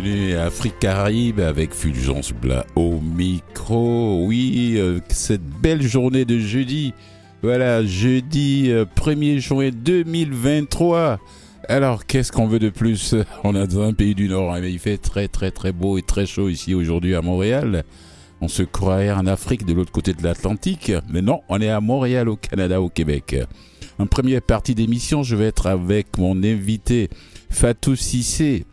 bienvenue à Afrique Caraïbe avec Fulgence Blas au micro. Oui, euh, cette belle journée de jeudi. Voilà, jeudi 1er euh, juin 2023. Alors, qu'est-ce qu'on veut de plus? On est dans un pays du Nord, hein, mais il fait très très très beau et très chaud ici aujourd'hui à Montréal. On se croirait en Afrique de l'autre côté de l'Atlantique, mais non, on est à Montréal au Canada, au Québec. En première partie d'émission, je vais être avec mon invité Fatou Sissé,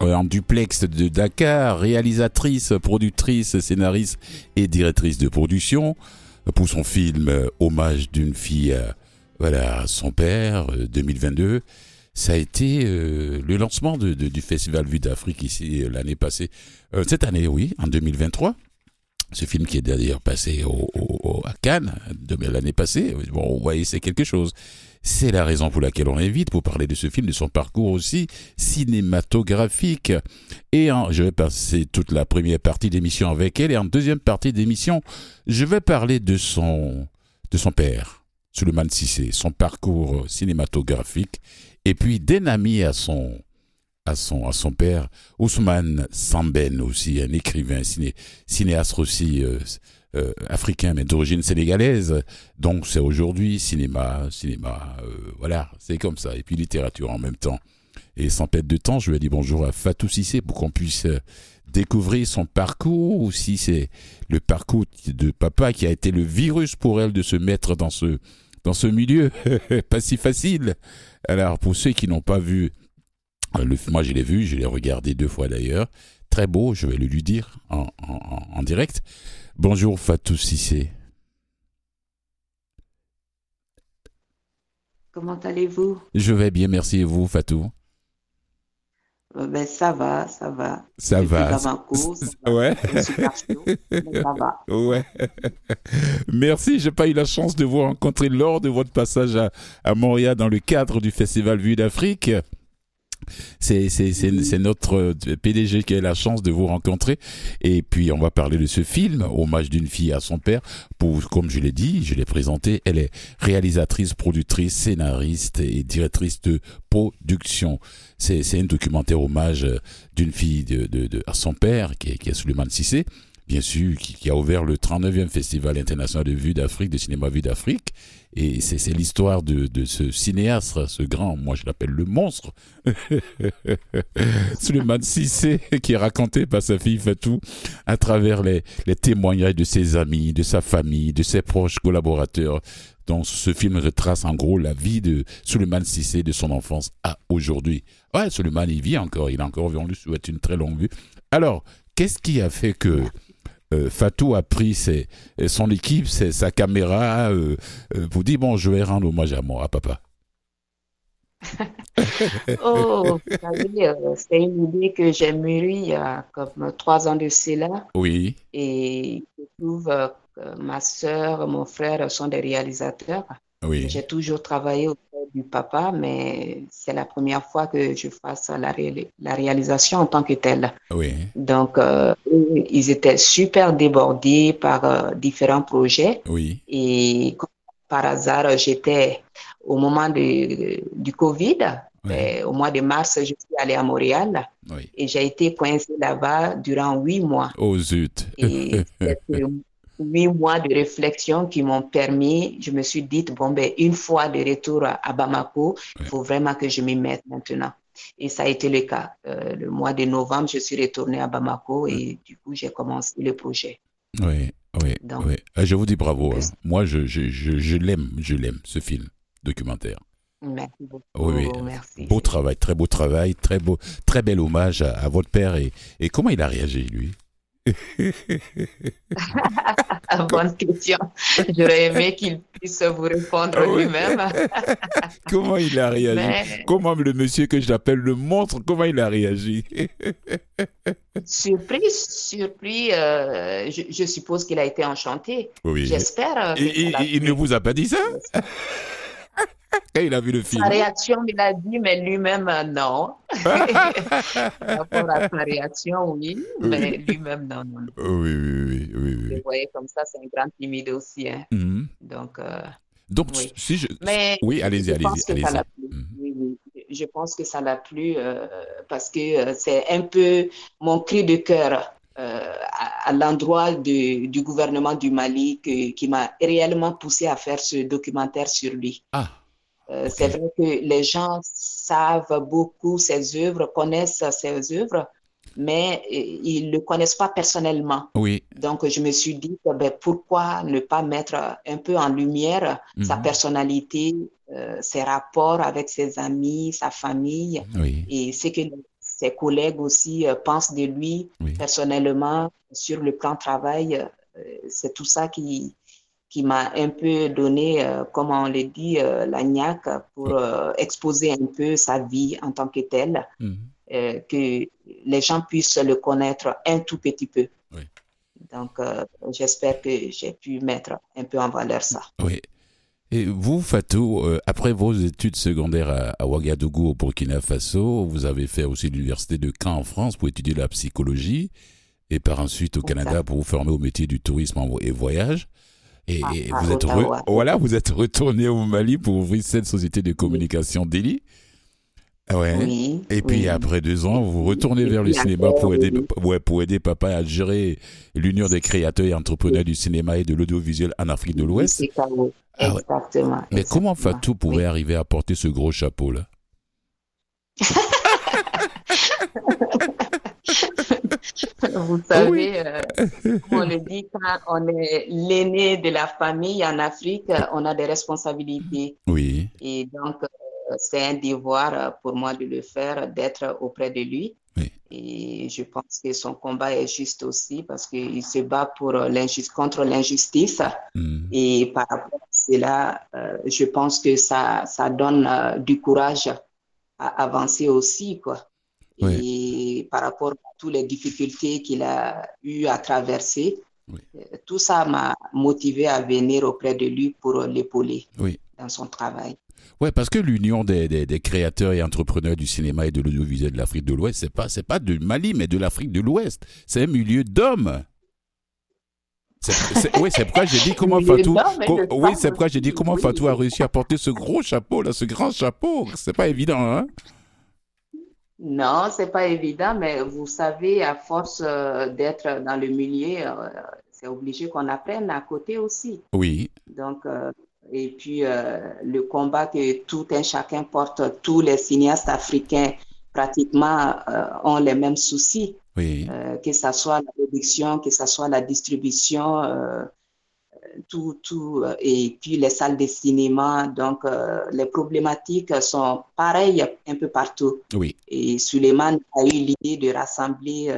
en duplex de Dakar, réalisatrice, productrice, scénariste et directrice de production pour son film euh, Hommage d'une fille à, voilà, son père 2022. Euh, Ça a été le lancement du Festival Vue d'Afrique ici l'année passée. cette année, oui, en 2023. Ce film qui est d'ailleurs passé au, à Cannes l'année passée. Bon, vous voyez, c'est quelque chose. C'est la raison pour laquelle on l'invite pour parler de ce film, de son parcours aussi cinématographique. Et je vais passer toute la première partie d'émission avec elle. Et en deuxième partie d'émission, je vais parler de son, de son père, Suleiman Sissé, son parcours cinématographique. Et puis d'un ami à son, à son, à son père, Ousmane Samben aussi, un écrivain, cinéaste aussi, euh, euh, africain mais d'origine sénégalaise. Donc c'est aujourd'hui cinéma, cinéma, euh, voilà, c'est comme ça. Et puis littérature en même temps. Et sans perdre de temps, je vais dire bonjour à Fatou Sissé pour qu'on puisse euh, découvrir son parcours ou si c'est le parcours de papa qui a été le virus pour elle de se mettre dans ce dans ce milieu pas si facile. Alors pour ceux qui n'ont pas vu le, moi je l'ai vu, je l'ai regardé deux fois d'ailleurs, très beau, je vais le lui dire en, en, en direct. Bonjour Fatou Sissé. Comment allez-vous? Je vais bien, merci. Et vous, Fatou? Euh, ben, ça va, ça va. Ça va. ouais. ça va. Ouais. Merci. J'ai pas eu la chance de vous rencontrer lors de votre passage à, à Montréal dans le cadre du Festival Vue d'Afrique. C'est notre euh, PDG qui a la chance de vous rencontrer. Et puis, on va parler de ce film, Hommage d'une fille à son père. Pour, comme je l'ai dit, je l'ai présenté, elle est réalisatrice, productrice, scénariste et directrice de production. C'est un documentaire hommage euh, d'une fille de, de, à son père, qui est, qui est Suleiman Sissé bien sûr, qui, a ouvert le 39e Festival international de vue d'Afrique, de cinéma vue d'Afrique. Et c'est l'histoire de, de, ce cinéaste, ce grand, moi je l'appelle le monstre, Suleiman Sissé, qui est raconté par sa fille Fatou à travers les, les témoignages de ses amis, de sa famille, de ses proches collaborateurs. Donc ce film retrace en gros la vie de Suleiman Sissé de son enfance à aujourd'hui. Ouais, Suleiman, il vit encore, il a encore, on lui souhaite une très longue vue. Alors, qu'est-ce qui a fait que euh, Fatou a pris son équipe, sa caméra, euh, euh, pour dire bon, je vais rendre hommage à moi, à papa. oh, c'est une idée que j'ai mûrie il y a comme trois ans de cela. Oui. Et je trouve que ma soeur, mon frère sont des réalisateurs. Oui. J'ai toujours travaillé du papa, mais c'est la première fois que je fasse la, la réalisation en tant que telle. Oui. Donc, euh, ils étaient super débordés par euh, différents projets. Oui. Et par hasard, j'étais au moment de, du Covid. Ben, au mois de mars, je suis allée à Montréal et j'ai été coincée là-bas durant huit mois. Oh zut! Et huit mois de réflexion qui m'ont permis, je me suis dit, bon, ben, une fois de retour à Bamako, il faut vraiment que je m'y mette maintenant. Et ça a été le cas. Euh, le mois de novembre, je suis retournée à Bamako et du coup, j'ai commencé le projet. Oui, oui, oui. Euh, je vous dis bravo. Hein. Moi, je, je, je, je l'aime, je l'aime, ce film documentaire. Merci beaucoup. Oui, oui. Merci. Beau travail, très beau travail, très beau, très bel hommage à, à votre père. Et, et comment il a réagi, lui? Bonne question. J'aurais aimé qu'il puisse vous répondre lui-même. comment il a réagi Comment le monsieur que j'appelle le monstre, comment il a réagi Surpris, surpris. Euh, je, suppose qu'il a été enchanté. Oui. J'espère. il ne vous a pas dit ça quand il a vu le film. Sa réaction, il a dit, mais lui-même, euh, non. Par rapport à sa réaction, oui, mais lui-même, non, non. Oui, oui, oui. oui, Vous voyez, comme ça, c'est un grand timide aussi. Hein. Mhm. Donc, euh, Donc si je... Mais oui, allez-y, allez-y. Allez oui, oui. Je pense que ça l'a plu euh, parce que c'est un peu mon cri de cœur. à, l'endroit du gouvernement du Mali qui m'a réellement poussé à faire ce documentaire sur lui. Ah. C'est vrai que les gens savent beaucoup ses œuvres, connaissent ses œuvres, mais euh, ils ne le connaissent pas personnellement. Oui. Donc, je me suis dit, ben, pourquoi ne pas mettre un peu en lumière sa mhm. personnalité, euh, ses rapports avec ses amis, sa famille, et ce que ses collègues aussi euh, pensent de lui personnellement sur le plan travail. C'est tout ça qui, qui m'a un peu donné, comme on le dit, la niaque pour exposer un peu sa vie en tant que telle. Mhm. Euh, que les gens puissent le connaître un tout petit peu. Donc, euh, j'espère que j'ai pu mettre un peu en valeur ça. Oui. Et vous, Fatou, euh, après vos études secondaires à, Ouagadougou, au Burkina Faso, vous avez fait aussi l'université de Caen en France pour étudier la psychologie et par ensuite au Canada pour vous former au métier du tourisme et voyage. Et, ah, vous, êtes voilà, vous êtes retourné au Mali pour ouvrir cette société de communication d'Eli. Ouais. et puis après deux ans, vous retournez vers le cinéma pour aider, ouais, pour aider papa à gérer l'Union des créateurs et entrepreneurs du cinéma et de l'audiovisuel en Afrique de l'Ouest. Ah exactement. Mais comment Fatou pouvait arriver à porter ce gros chapeau-là Vous savez, euh, on le dit, quand on est l'aîné de la famille en Afrique, on a des responsabilités. Oui. Et donc, c'est un devoir pour moi de le faire, d'être auprès de lui. Et je pense que son combat est juste aussi parce qu'il se bat pour contre l'injustice. Mm. Et par rapport à cela, euh, je pense que ça, ça donne euh, du courage à avancer aussi. Quoi. Et par rapport à toutes les difficultés qu'il a eu à traverser, euh, tout ça m'a motivé à venir auprès de lui pour l'épauler dans son travail. Ouais, parce que l'union des, des, créateurs et entrepreneurs du cinéma et de l'audiovisuel de l'Afrique de l'Ouest, c'est pas c'est pas du Mali, mais de l'Afrique de l'Ouest. C'est un milieu d'hommes. oui, c'est pourquoi j'ai dit comment Fatou. oui, c'est pourquoi j'ai dit comment Fatou a réussi à porter ce gros chapeau là, ce grand chapeau. C'est pas évident, hein. Non, c'est pas évident, mais vous savez, à force euh, d'être dans le milieu, euh, c'est obligé qu'on apprenne à côté aussi. Oui. Donc, euh, et puis le combat que tout un chacun porte, tous les cinéastes africains pratiquement ont les mêmes soucis, oui. Que ce soit la production, que ce soit la distribution, tout, tout, et puis les salles de cinéma. Donc les problématiques sont pareilles un peu partout. Oui. Et Suleiman a eu l'idée de rassembler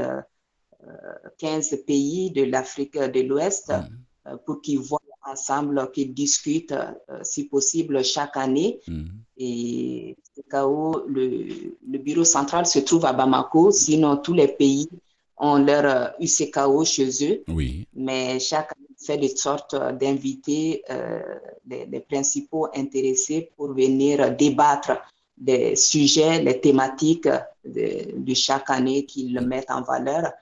15 pays de l'Afrique de l'Ouest mm. pour qu'ils voient ensemble, qui discutent, euh, si possible, chaque année. Mm-hmm. Et le, le, bureau central se trouve à Bamako, sinon tous les pays ont leur UCKO euh, chez eux. Oui. Mais chaque année, fait de sorte d'inviter euh, les, principaux intéressés pour venir débattre des sujets, les thématiques de, de chaque année qu'ils mettent en valeur.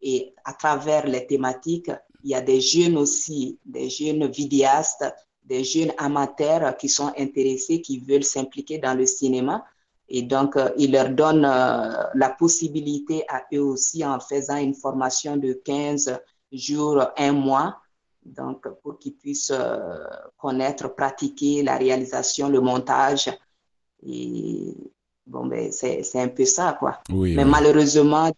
Et à travers les thématiques, il y a des jeunes aussi, des jeunes vidéastes, des jeunes amateurs qui sont intéressés, qui veulent s'impliquer dans le cinéma. Et donc, euh, il leur donne euh, la possibilité à eux aussi en faisant une formation de 15 jours, un mois, donc pour qu'ils puissent euh, connaître, pratiquer la réalisation, le montage. Et bon, ben, c'est un peu ça, quoi. Mais malheureusement,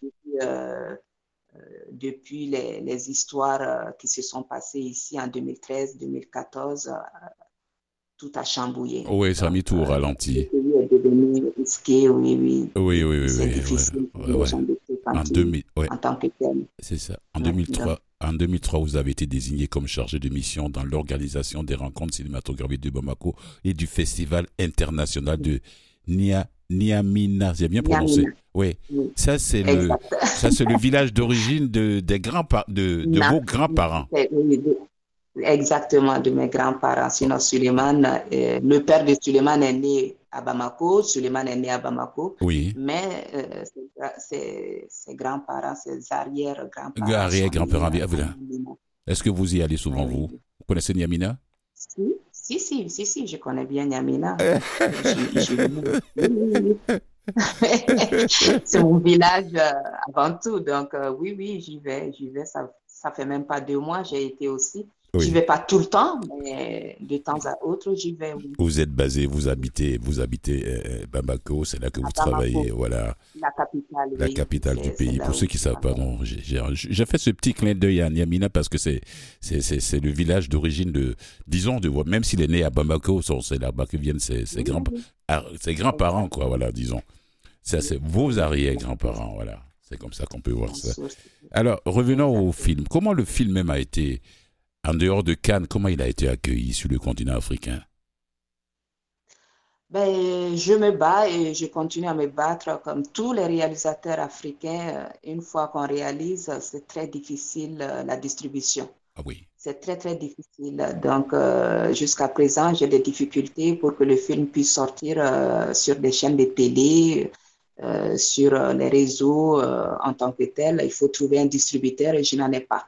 depuis les, les, histoires euh, qui se sont passées ici en 2013, 2014, euh, tout a chambouillé. Oui, ça a mis tout au ralenti. Risqué, oui, oui. Oui, oui, oui. C'est difficile en, 2000, en tant que tel. C'est ça. En 2003, en 2003, vous avez été désigné comme chargé de mission dans l'organisation des rencontres cinématographiques de Bamako et du Festival international de Nia Niamina, j'ai bien prononcé. Oui. Ça c'est le ça c'est le village d'origine de des grands de, de vos grands-parents. Exactement, de mes grands-parents. Sinon, Suleiman, euh, le père de Suleiman est né à Bamako. Suleiman est né à Bamako. Oui. Mais euh, ses, grands-parents, ses arrière-grands-parents. Arrière-grands-parents, Est-ce que vous y allez souvent, vous? Vous connaissez Niamina Si, si, si, si, je connais bien Niamina. c'est mon village euh, avant tout. Donc, euh, oui, oui, j'y vais. J'y vais. Ça, ça fait même pas deux mois, j'ai été aussi. Je J'y vais pas tout le temps, mais de temps à autre, j'y vais. Vous êtes basé, vous habitez, vous habitez euh, Bamako, c'est là que vous travaillez, voilà. La capitale. La capitale du pays. Pour ceux qui savent pas, j'ai fait ce petit clin d'œil à Niamina parce que c'est c'est le village d'origine de, disons, de même s'il est né à Bamako, c'est là-bas que viennent ses, ses grands, ah, ses grands-parents, quoi, voilà, disons. Ça, c'est vos arrière-grands-parents, voilà. C'est comme ça qu'on peut voir ça. Alors, revenons au film. Comment le film même a été en dehors de Cannes, comment il a été accueilli sur le continent africain? Ben, je me bats et je continue à me battre comme tous les réalisateurs africains. Une fois qu'on réalise, c'est très difficile euh, la distribution. Ah oui. C'est très, très difficile. Donc, euh, jusqu'à présent, j'ai des difficultés pour que le film puisse sortir euh, sur des chaînes de télé, sur les réseaux en tant que tel. Il faut trouver un distributeur et je n'en ai pas.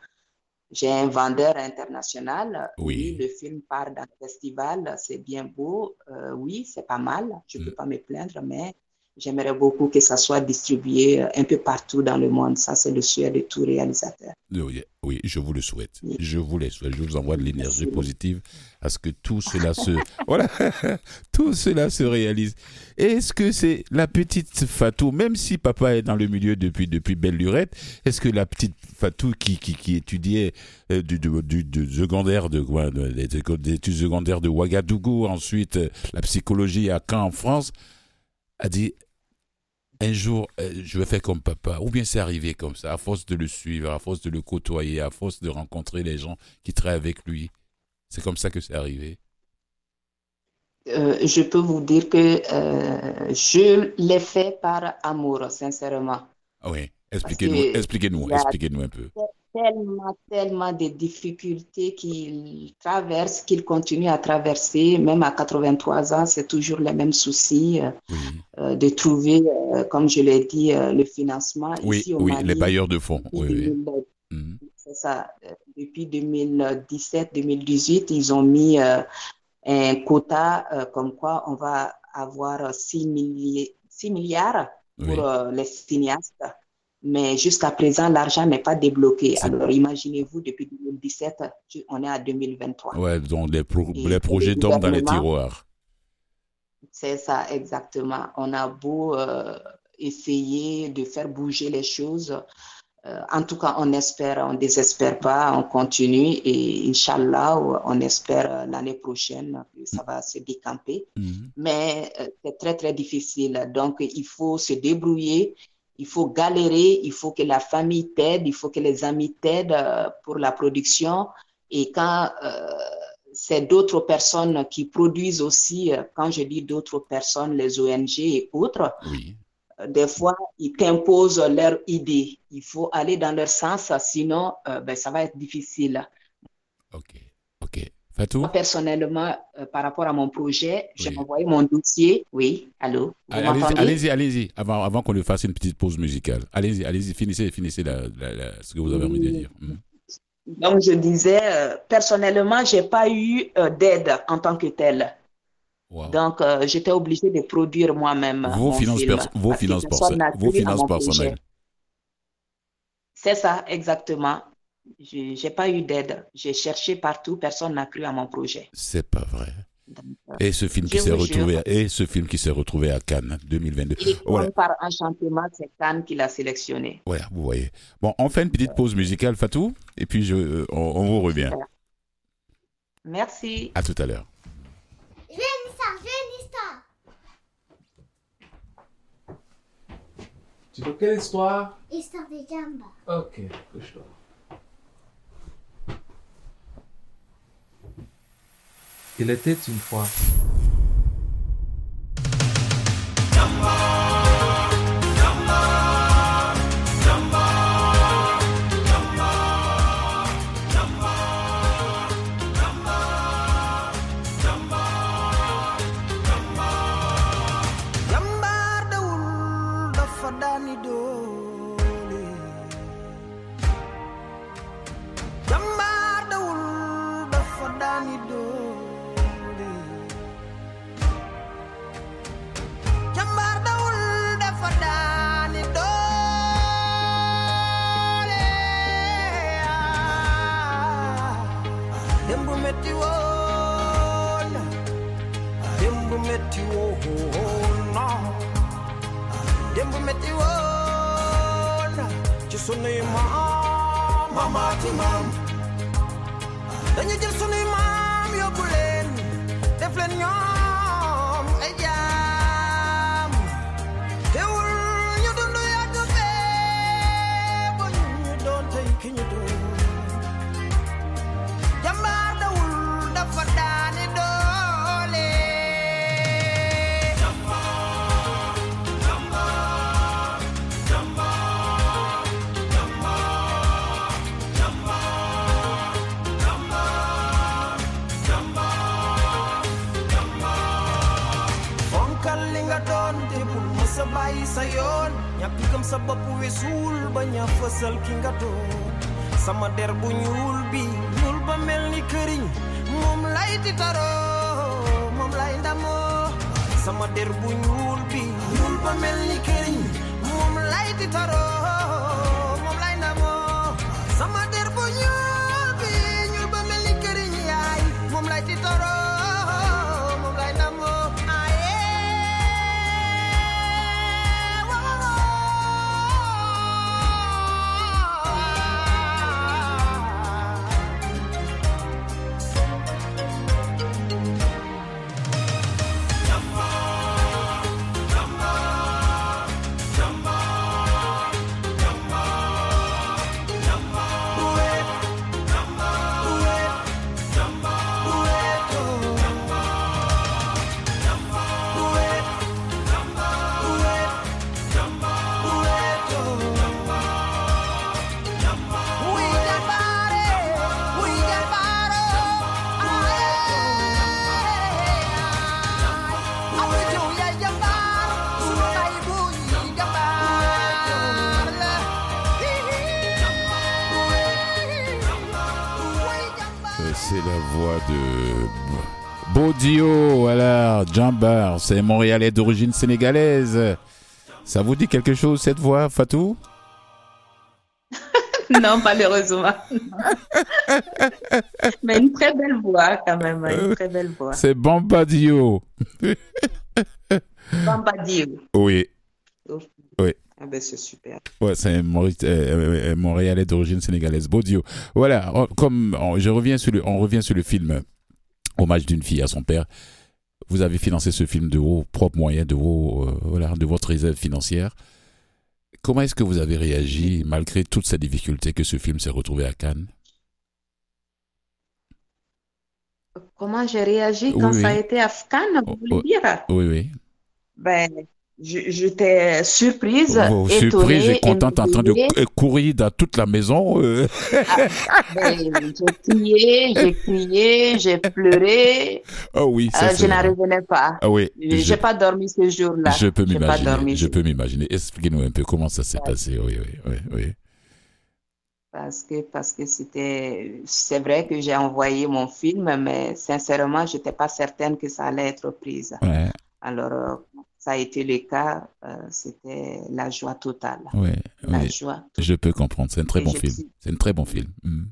J'ai un vendeur international. Oui. Le film part d'un festival, c'est bien beau. Euh, oui, c'est pas mal. Je ne peux mm. pas me plaindre, mais J'aimerais beaucoup que ça soit distribué euh, un peu partout dans le monde. Ça, c'est le souhait de tout réalisateur. Oui, oui je vous le souhaite. Je vous le souhaite. Je vous envoie de l'énergie positive à ce que tout cela se, voilà, tout cela se réalise. Est-ce que c'est la petite Fatou, même si papa est dans le milieu depuis, depuis belle lurette, est-ce que la petite Fatou qui, qui, qui étudiait euh, du, du, du, secondaire de, quoi, des études secondaires de Ouagadougou, ensuite euh, la psychologie à Caen en France, a dit un jour, euh, je vais faire comme papa. Ou bien c'est arrivé comme ça, à force de le suivre, à force de le côtoyer, à force de rencontrer les gens qui travaillent avec lui. C'est comme ça que c'est arrivé. Euh, je peux vous dire que euh, je l'ai fait par amour, sincèrement. Ah oui, expliquez-nous, expliquez-nous, expliquez-nous un peu tellement, tellement de difficultés qu'il traverse, qu'il continue à traverser, même à 83 ans, c'est toujours les mêmes soucis euh, euh, de trouver, euh, comme je l'ai dit, le financement. Oui, Ici, oui les bailleurs de fonds. Oui, mhm. C'est ça. Depuis 2017-2018, ils ont mis un quota comme quoi on va avoir 6, 6 milliards pour les cinéastes mais jusqu'à présent, l'argent n'est pas débloqué. Alors imaginez-vous, depuis 2017, on est à 2023. Ouais, donc les, les projets tombent dans les tiroirs. C'est ça, exactement. On a beau euh, essayer de faire bouger les choses. Euh, en tout cas, on espère, on ne désespère pas, on continue et Inch'Allah, on espère euh, l'année prochaine que ça va se décamper. Mhm. Mais c'est très, très difficile. Donc, il faut se débrouiller il faut galérer, il faut que la famille t'aide, il faut que les amis t'aident euh, pour la production. Et quand euh, c'est d'autres personnes qui produisent aussi, euh, quand je dis d'autres personnes, les ONG et autres, des fois, ils t'imposent leur idée. Il faut aller dans leur sens, sinon, ben, ça va être difficile. OK, Fatou personnellement, euh, par rapport à mon projet, j'ai envoyé mon dossier. Oui, allô? Allez-y, allez-y, avant, avant qu'on lui fasse une petite pause musicale. Allez-y, allez-y, finissez, finissez ce que vous avez envie de dire. Hmm. Donc, je disais, euh, personnellement, je n'ai pas eu euh, d'aide en tant que telle. Donc, j'étais obligée de produire moi-même. Vos, finances, vos finances, vos finances personnelles. C'est ça, exactement. Je n'ai pas eu d'aide. J'ai cherché partout, personne n'a cru à mon projet. C'est pas vrai. Euh, et ce film qui s'est retrouvé et ce film qui s'est retrouvé à Cannes 2022. Et par enchantement, c'est Cannes qui l'a sélectionné. Voilà, vous voyez. Bon, on fait une petite pause musicale, Fatou, et puis je, euh, on, vous revient. Merci. À tout à l'heure. J'ai une histoire, j'ai une histoire. Tu veux quelle histoire? Histoire de Jamba. Ok, couche-toi. Il était une fois. metion dembu metti wono dembu metti won ci sunuy maam mamaati maam dañu jël sunuy maam yóbbu leen def leen ñoom bàyyi sa yoon gëm sa bopp wesul ba ña fësal ki nga doon sama der bu ñuul bi ñuul ba mel ni këriñ lay titaroo moom lay ndamoo sama der bu ñuul bi ñuul ba mel ni këriñ lay titaroo Bodio, voilà, Jambar, c'est Montréalais d'origine sénégalaise. Ça vous dit quelque chose cette voix, Fatou? Non, malheureusement. Mais une très belle voix quand même, une très belle voix. C'est Bambadio. Bambadio. Oui, Oui. Ah ben c'est super. ouais, c'est un euh, euh, Montréalais d'origine sénégalaise, Bodio. Voilà, on- comme on, je reviens sur le, on revient sur le film Hommage d'une fille à son père. Vous avez financé ce film de vos propres moyens, de vos, euh, voilà, de votre réserve financière. Comment est-ce que vous avez réagi malgré toutes ces difficultés que ce film s'est retrouvé à Cannes? Comment j'ai réagi quand Oui, ça a été à Cannes, vous Oh, voulez oh. dire? Oui, oui. Ben, j'étais surprise, Vous surprise et étonnée, contente en train de courir dans toute la maison. euh. Ben, j'ai crié, j'ai crié, j'ai pleuré. Oh oui, ça Euh, je n'en revenais pas. Ah oui, J'ai pas dormi ce jour-là. je peux m'imaginer. Je peux m'imaginer. Expliquez-nous un peu comment ça s'est passé. Oui, oui, oui, oui. Parce que, parce que c'était, c'est vrai que j'ai envoyé mon film, mais sincèrement, je n'étais pas certaine que ça allait être prise. Ouais, Alors, euh, ça a été le cas, euh, c'était la joie totale. ouais, La oui. joie Je peux comprendre. C'est un très Et bon film. suis- C'est un très bon film. Mm.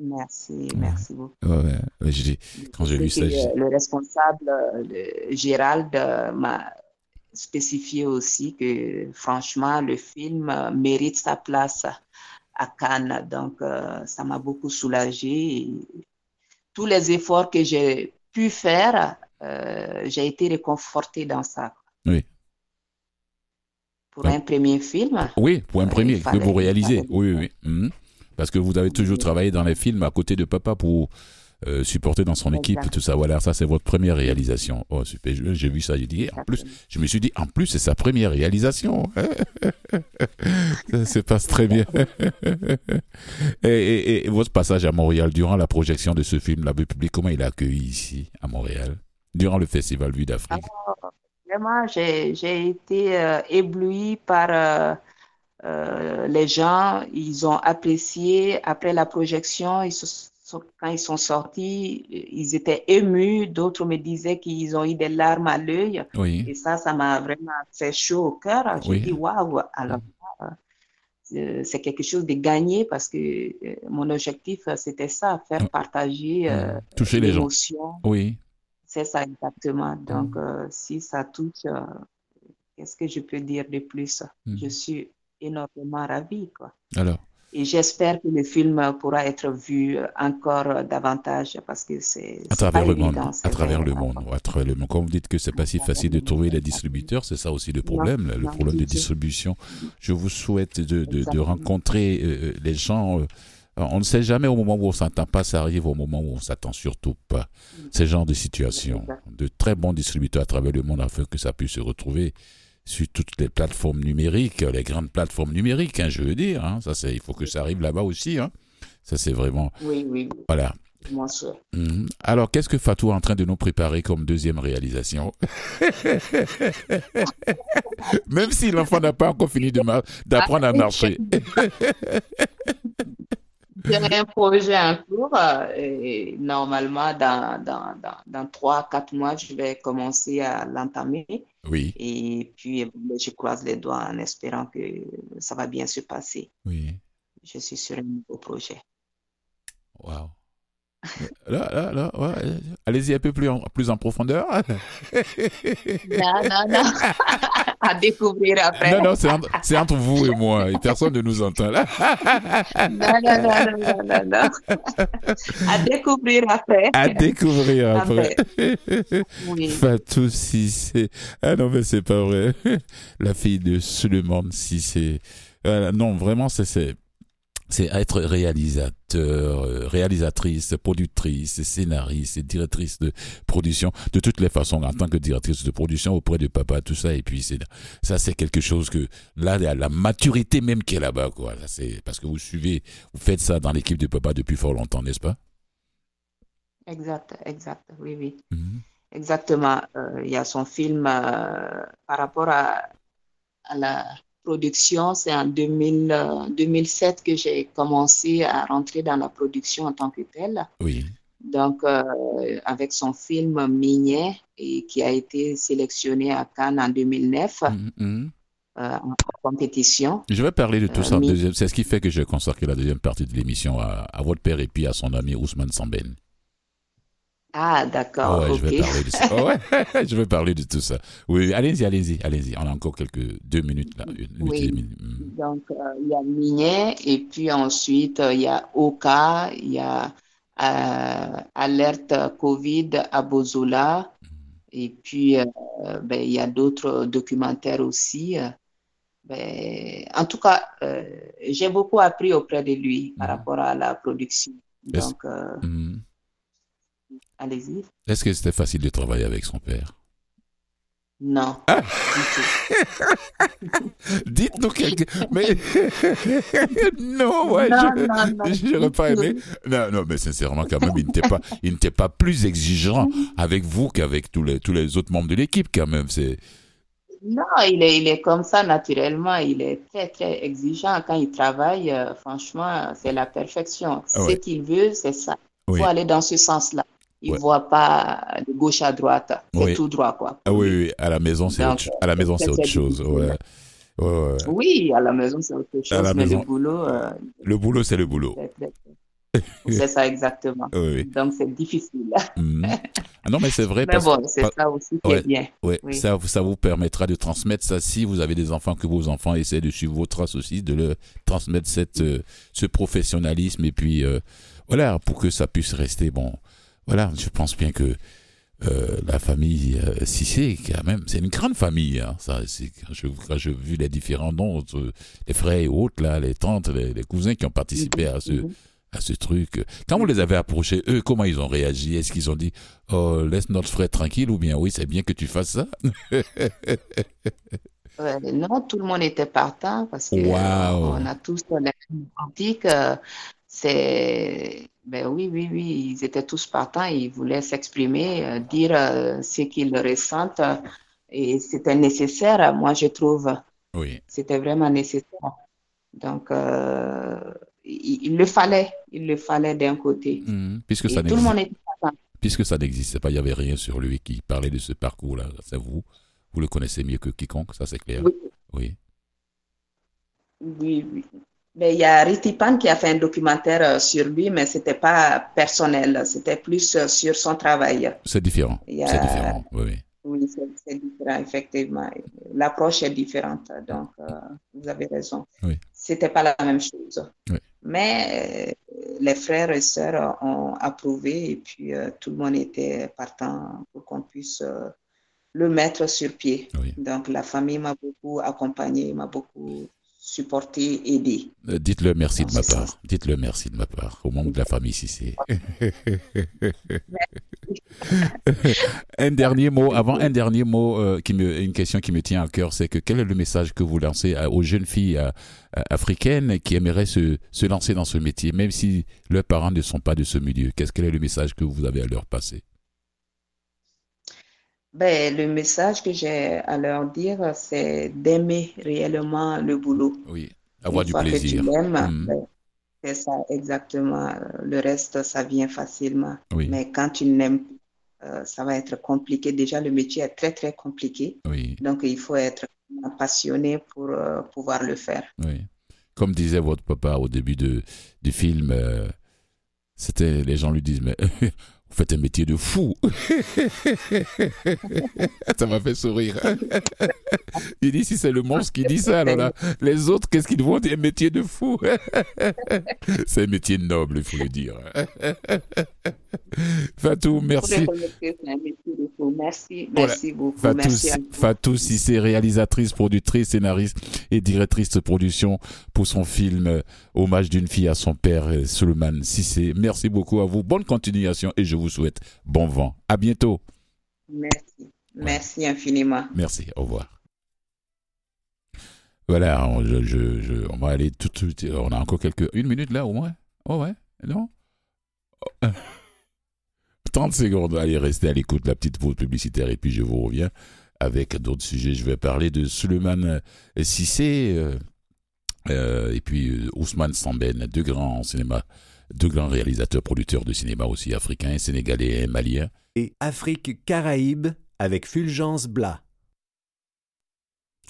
Merci, merci beaucoup. Ouais, ouais. Dis- quand j'ai vu ça, j'ai- euh, le responsable, euh, le- Gérald, m'a spécifié aussi que franchement, le film mérite sa place à Cannes. Donc, euh, ça m'a beaucoup soulagée. Et tous les efforts que j'ai pu faire, euh, j'ai été réconfortée dans ça. Oui. Pour un premier film, Oui, pour un premier fallait- vous réalisez. Oui, oui. oui. Mhm. Parce que vous avez toujours travaillé dans les films à côté de papa pour euh, supporter dans son équipe, tout ça. Voilà, ça c'est votre première réalisation. Oh, super. J'ai vu ça, j'ai dit, en plus, je me suis dit, en plus, c'est sa première réalisation. ça se passe très bien. et, et- et votre passage à Montréal, durant la projection de ce film, le public, comment il a accueilli ici, à Montréal, durant le festival Vue d'Afrique Vraiment, j'ai, j'ai été euh, éblouie par euh, euh, les gens. Ils ont apprécié. Après la projection, ils se sont- quand ils sont sortis, ils étaient émus. D'autres me disaient qu'ils ont eu des larmes à l'œil. Oui, Et ça, ça m'a vraiment fait chaud au cœur. J'ai Oui. dit, waouh, alors euh, c'est quelque chose de gagné parce que mon objectif, c'était ça, faire partager toucher les gens. Oui, C'est ça exactement. Donc, euh, si ça touche euh, qu'est-ce que je peux dire de plus? Mhm. Je suis énormément ravie, quoi. Alors, Et j'espère que le film pourra être vu encore davantage parce que c'est à pas travers le monde, à travers le monde, à travers le monde. Quand vous dites que c'est pas si facile de trouver les distributeurs, c'est ça aussi le problème, le non, problème de distribution. Je vous souhaite de, de, rencontrer euh, les gens. Euh, on ne sait jamais au moment où on s'attend pas, ça arrive au moment où on s'attend surtout pas. Ces genres de situations, Exact. de très bons distributeurs à travers le monde afin que ça puisse se retrouver sur toutes les plateformes numériques, les grandes plateformes numériques, hein, je veux dire. hein. Ça, c'est, il faut que ça arrive là-bas aussi. hein. Ça, c'est vraiment, Oui, oui, voilà. Mhm. Alors, qu'est-ce que Fatou est en train de nous préparer comme deuxième réalisation? Même si l'enfant n'a pas encore fini d'apprendre à marcher. J'ai un projet en cours euh, et normalement dans, dans, dans, dans 3-4 mois, je vais commencer à l'entamer Oui, et puis euh, je croise les doigts en espérant que ça va bien se passer. oui. Je suis sur un nouveau projet. Waouh. Là, là, là, ouais. Allez-y un peu plus en, plus en profondeur. Non, non, non. à découvrir après. Non, non, c'est entre, vous et moi. Et personne ne nous entend là. Non, non, non, non, non, non. À découvrir après. À découvrir après. Oui. Fatou Cissé. Ah non, mais c'est pas vrai. La fille de Suleiman Cissé. Voilà, non, vraiment, c'est, c'est, être réalisateur, euh, réalisatrice, productrice, scénariste, directrice de production, de toutes les façons, en tant que directrice de production auprès de papa, tout ça. Et puis, c'est, ça, c'est quelque chose que, là, il y a la maturité même qui est là-bas, quoi. Là, c'est, parce que vous suivez, vous faites ça dans l'équipe de papa depuis fort longtemps, n'est-ce pas? Exact, exact. Oui, oui. Mhm. Exactement. Euh, il y a son film euh, par rapport à, à la production. C'est en 2000, euh, 2007 que j'ai commencé à rentrer dans la production en tant que telle. Oui. Donc, euh, avec son film Mignet, et qui a été sélectionné à Cannes en 2009 Mhm, mhm. euh, en compétition. Je vais parler de tout Euh, ça. mais- C'est ce qui fait que j'ai consacré la deuxième partie de l'émission à, à votre père et puis à son ami Ousmane Samben. Ah, d'accord, ouais, je vais parler de ça. Ouais, je vais parler de tout ça. Oui, allez-y, allez-y, allez-y. On a encore quelques deux minutes là. Une Oui. Mhm. Donc, euh, il y a Mignet, et puis ensuite, euh, il y a Oka, il y a euh, Alerte Covid à Bozola, et puis ben, il y a d'autres documentaires aussi. Ben, en tout cas, j'ai beaucoup appris auprès de lui par Mhm. rapport à la production. Donc. Allez-y. Est-ce que c'était facile de travailler avec son père? Non, Ah. Dites-nous quelque. Mais non, ouais, Non, je- du pas aimé. Non, non, mais sincèrement, quand même, il n'était pas, il n'était pas plus exigeant avec vous qu'avec tous les tous les autres membres de l'équipe, quand même. C'est Non, il est, il est comme ça naturellement. Il est très, très exigeant. Quand il travaille, euh, franchement, c'est la perfection. Ah ouais. Ce qu'il veut, c'est ça. Il Oui. faut aller dans ce sens-là. Il Ouais. voit pas de gauche à droite. C'est Oui. tout droit, quoi. Ah oui, oui, à la maison, c'est autre, à la maison, c'est autre chose. Ouais. Ouais. Oui, à la maison, c'est autre chose, mais maison. le boulot, euh, Le boulot, c'est le boulot. c'est ça exactement. Oui. Donc, c'est difficile. Mhm. Ah non, mais c'est vrai Mais parce bon, c'est ça aussi qui est bien. Ouais, Oui. ça, ça vous permettra de transmettre ça si vous avez des enfants, que vos enfants essaient de suivre vos traces aussi, de leur transmettre cette, euh, ce professionnalisme et puis euh, voilà, pour que ça puisse rester bon. Voilà, je pense bien que euh, la famille euh, Cissé, quand même, c'est une grande famille. Hein, ça, quand je quand vu les différents noms, euh, les frères et autres là, les tantes, les, les cousins qui ont participé à ce à ce truc. Quand vous les avez approchés, eux, comment ils ont réagi? Est-ce qu'ils ont dit oh, laisse notre frère tranquille ou bien oui, c'est bien que tu fasses ça non, tout le monde était partant parce que Wow. on a tous la même pratique. c'est, ben oui, oui, oui, ils étaient tous partants. Ils voulaient s'exprimer, euh, dire euh, ce qu'ils ressentent. euh, et c'était nécessaire, moi, je trouve. Oui. C'était vraiment nécessaire. Donc, il, il le fallait. Il le fallait d'un côté. Mhm. Puisque, ça tout le monde était partant. puisque ça n'existait pas, il n'y avait rien sur lui qui parlait de ce parcours-là. C'est vous. Vous le connaissez mieux que quiconque, ça c'est clair. Oui. Oui. Oui, oui. Mais il y a Ritipan qui a fait un documentaire euh, sur lui, mais c'était pas personnel, c'était plus euh, sur son travail. C'est différent. A- C'est différent. Oui, oui. Oui, c'est différent, effectivement. L'approche est différente, donc euh, vous avez raison. Oui. C'était pas la même chose. Oui. Mais euh, les frères et sœurs ont approuvé et puis euh, tout le monde était partant pour qu'on puisse le mettre sur pied. Oui. Donc la famille m'a beaucoup accompagné, m'a beaucoup supporté, aidé. Euh, Dites-le merci de ma part. Dites-le merci de ma part. Au membre de la famille Cissé. un dernier mot, avant un dernier mot, euh, qui me, une question qui me tient à cœur, c'est que quel est le message que vous lancez à- aux jeunes filles euh, africaines qui aimeraient se, se lancer dans ce métier, même si leurs parents ne sont pas de ce milieu? Qu'est-ce quel est le message que vous avez à leur passer? Ben, le message que j'ai à leur dire, c'est d'aimer réellement le boulot. Oui, avoir Une du fois que plaisir. tu l'aimes, Mhm. ben, c'est ça exactement. Le reste, ça vient facilement. Oui, Mais quand tu n'aimes pas, euh, ça va être compliqué. Déjà, le métier est très, très compliqué. oui, Donc, il faut être passionné pour euh, pouvoir le faire. oui. Comme disait votre papa au début de, du film, euh, c'était les gens lui disent mais vous faites un métier de fou. ça m'a fait sourire. Il dit si c'est le monstre qui dit ça, alors là, les autres, qu'est-ce qu'ils vont dire? Un métier de fou. c'est un métier noble, il faut le dire. Fatou, merci. Merci, Voilà. merci beaucoup. Fatou, Merci. Fatou Cissé, réalisatrice, productrice, scénariste et directrice de production pour son film euh, Hommage d'une fille à son père, euh, Suleiman Cissé. Merci beaucoup à vous. Bonne continuation et je vous souhaite bon vent. À bientôt. Merci. Merci infiniment. Merci. Au revoir. Voilà, on, je- je- je- on va aller tout de suite. On a encore quelques. Une minute là au moins? Oh ouais? Non? Oh. 30 secondes. Allez, restez à l'écoute de la petite pause publicitaire et puis je vous reviens avec d'autres sujets. Je vais parler de Suleiman Sissé euh, euh, et puis euh, Ousmane Samben, deux grands cinéma, deux grands réalisateurs, producteurs de cinéma aussi africains, sénégalais et maliens. et Afrique Caraïbes avec Fulgence Blas.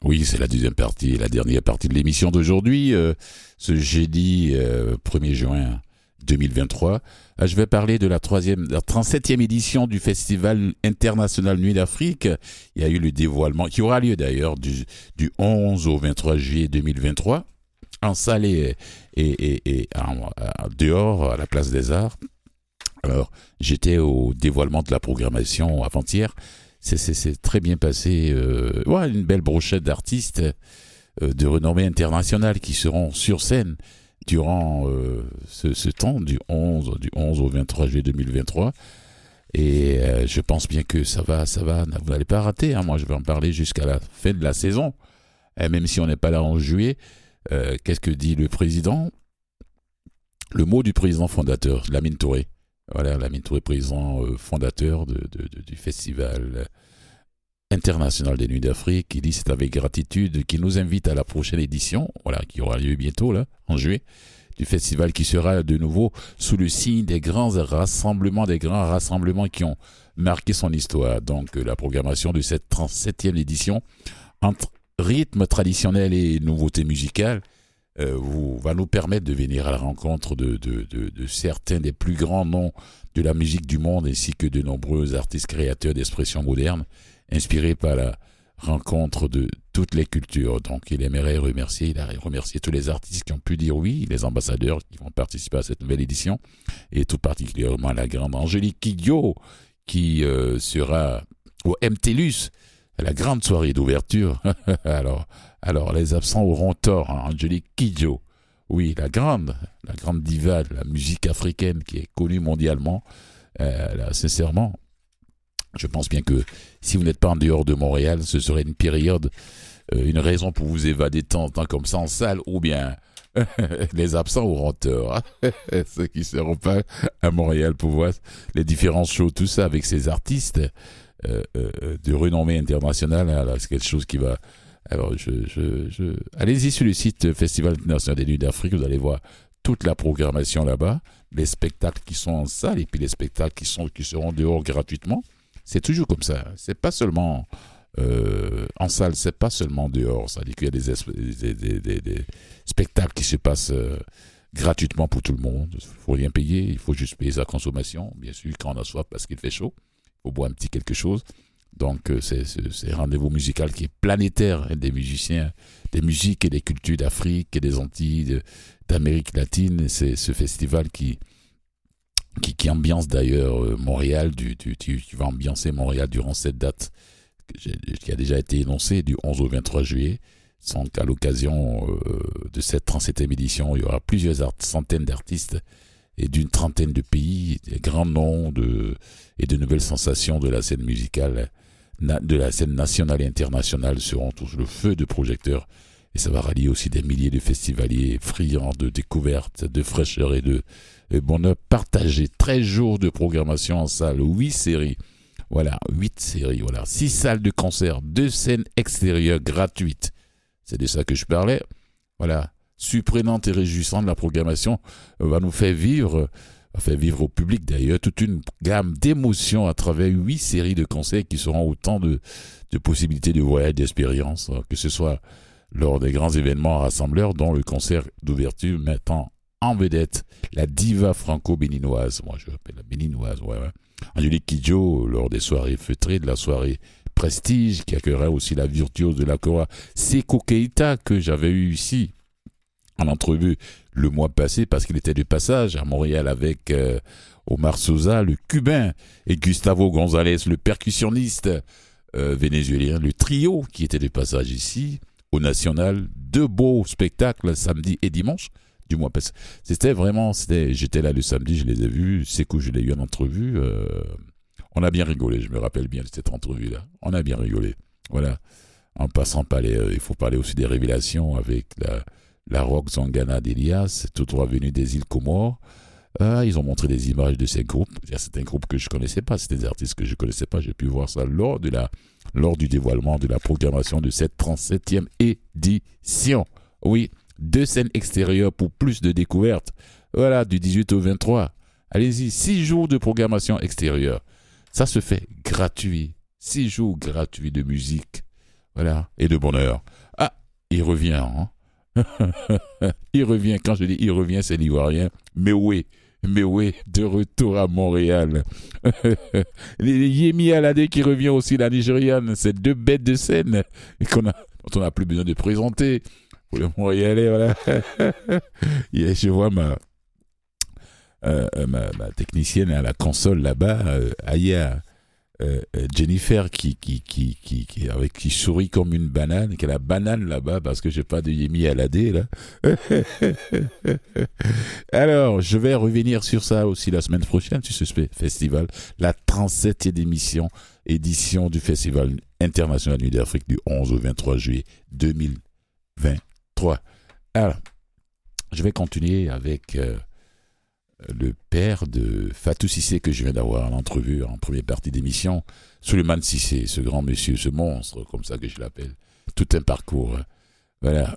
Oui, c'est la deuxième partie, la dernière partie de l'émission d'aujourd'hui, euh, ce jeudi euh, 1er juin 2023. Euh, je vais parler de la troisième, la 37e édition du Festival international Nuit d'Afrique. Il y a eu le dévoilement, qui aura lieu d'ailleurs du, du 11 au 23 juillet 2023, en salle et, en- dehors, à la place des Arts. Alors, j'étais au dévoilement de la programmation avant-hier c'est très bien passé. Euh, ouais, une belle brochette d'artistes euh, de renommée internationale qui seront sur scène durant euh, ce, temps du 11, du 11 au 23 juillet 2023. Et euh, je pense bien que ça va, ça va. Vous n'allez pas rater. hein. Moi, je vais en parler jusqu'à la fin de la saison. Et même si on n'est pas là en juillet, euh, qu'est-ce que dit le président? Le mot du président fondateur, Lamine Touré. Voilà, Lamine Touré, président fondateur de, du Festival international des Nuits d'Afrique. Il dit c'est avec gratitude qu'il nous invite à la prochaine édition, voilà, qui aura lieu bientôt, là, en juillet, du festival qui sera de nouveau sous le signe des grands rassemblements, des grands rassemblements qui ont marqué son histoire. Donc, euh, la programmation de cette 37e édition, entre rythme traditionnel et nouveautés musicales, euh, vous, va nous permettre de venir à la rencontre de, de certains des plus grands noms de la musique du monde ainsi que de nombreux artistes créateurs d'expression moderne inspirés par la rencontre de toutes les cultures. Donc il aimerait remercier, il tous les artistes qui ont pu dire oui, les ambassadeurs qui vont participer à cette nouvelle édition et tout particulièrement la grande Angélique Kidjo qui euh, sera au MTLUS à la grande soirée d'ouverture. alors, alors les absents auront tort, hein, Angélique Kidjo. Oui, la grande, la grande diva de la musique africaine qui est connue mondialement. Euh, sincèrement, je pense bien que si vous n'êtes pas en dehors de Montréal, ce serait une période, euh, une raison pour vous évader en temps comme ça en salle, ou bien les absents auront tort. hein. Ceux qui ne seront pas à Montréal pour voir les différents shows, tout ça avec ces artistes euh, euh, de renommée internationale, alors c'est quelque chose qui va je, je, je... allez-y sur le site Festival international des Nuits d'Afrique, vous allez voir toute la programmation là-bas, les spectacles qui sont en salle et puis les spectacles qui, sont, qui seront dehors gratuitement. C'est toujours comme ça. C'est pas seulement euh, en salle, c'est pas seulement dehors. Dit qu'il y a des, es- des, des- des- des spectacles qui se passent euh, gratuitement pour tout le monde. Il faut rien payer, il faut juste payer sa consommation. Bien sûr, quand on a soif parce qu'il fait chaud, il faut boire un petit quelque chose. Donc euh, c'est un rendez-vous musical qui est planétaire, hein, des musiciens, des musiques et des cultures d'Afrique et des Antilles, d'Amérique latine. C'est ce festival qui, qui, qui ambiance d'ailleurs euh, Montréal, tu vas ambiancer Montréal durant cette date qui a déjà été énoncée du 11 au 23 juillet. Sans qu'à l'occasion euh, de cette 37e édition, il y aura plusieurs centaines d'artistes et d'une trentaine de pays, des grands noms et de nouvelles sensations de la scène musicale, de la scène nationale et internationale seront tous le feu de projecteurs. Et ça va rallier aussi des milliers de festivaliers friands de découvertes, de fraîcheur et de, bonheur partagé. 13 jours de programmation en salle, 8 séries. Voilà, 8 séries, voilà. 6 salles de concert, 2 scènes extérieures gratuites. C'est de ça que je parlais. Voilà. Surprenante et réjouissante, la programmation euh, va nous faire vivre, va faire vivre au public d'ailleurs, toute une gamme d'émotions à travers huit séries de concerts qui seront autant de, de possibilités de voyage, d'expérience, euh, que ce soit lors des grands événements rassembleurs, dont le concert d'ouverture mettant en vedette la diva franco-béninoise, moi je l'appelle la béninoise, ouais, ouais. Kidjo, lors des soirées feutrées de la soirée Prestige, qui accueillera aussi la virtuose de la Cora, Seko Keita, que j'avais eu ici en entrevue le mois passé parce qu'il était de passage à Montréal avec euh, Omar Sosa, le cubain, et Gustavo González, le percussionniste euh, vénézuélien, le trio qui était de passage ici au National. Deux beaux spectacles samedi et dimanche du mois passé. C'était vraiment, c'était, j'étais là le samedi, je les ai vus, c'est que je l'ai eu en entrevue. euh, on a bien rigolé, je me rappelle bien de cette entrevue-là. On a bien rigolé. Voilà. En passant par les, euh, il faut parler aussi des révélations avec la, la rock Zangana d'Elias, tout droit venu des îles Comores. Ah, ils ont montré des images de ces groupes. A certains groupes que je connaissais pas, c'était des artistes que je connaissais pas. J'ai pu voir ça lors de la, lors du dévoilement de la programmation de cette 37e édition. Oui, deux scènes extérieures pour plus de découvertes. Voilà, du 18 au 23. Allez-y, six jours de programmation extérieure. Ça se fait gratuit. Six jours gratuits de musique. Voilà, et de bonheur. Ah, il revient, hein. il revient, quand je dis il revient, c'est l'ivoirien. Mais oui, mais oui, de retour à Montréal. Yemi Alade qui revient aussi, la Nigériane. C'est deux bêtes de scène dont on n'a plus besoin de présenter. Pour voilà. Je vois ma, euh, ma, ma technicienne à la console là-bas, euh, euh, euh, Jennifer, qui, qui, qui, qui, avec, qui sourit comme une banane, qui a la banane là-bas parce que j'ai pas de Yemi Alade là. Alors, je vais revenir sur ça aussi la semaine prochaine sur ce festival, la 37e émission, édition du Festival international Nuit d'Afrique du 11 au 23 juillet 2023. Alors, je vais continuer avec euh, le père de Fatou Sissé que je viens d'avoir en entrevue en première partie d'émission, Suleiman Sissé, ce grand monsieur, ce monstre, comme ça que je l'appelle, tout un parcours. hein. Voilà.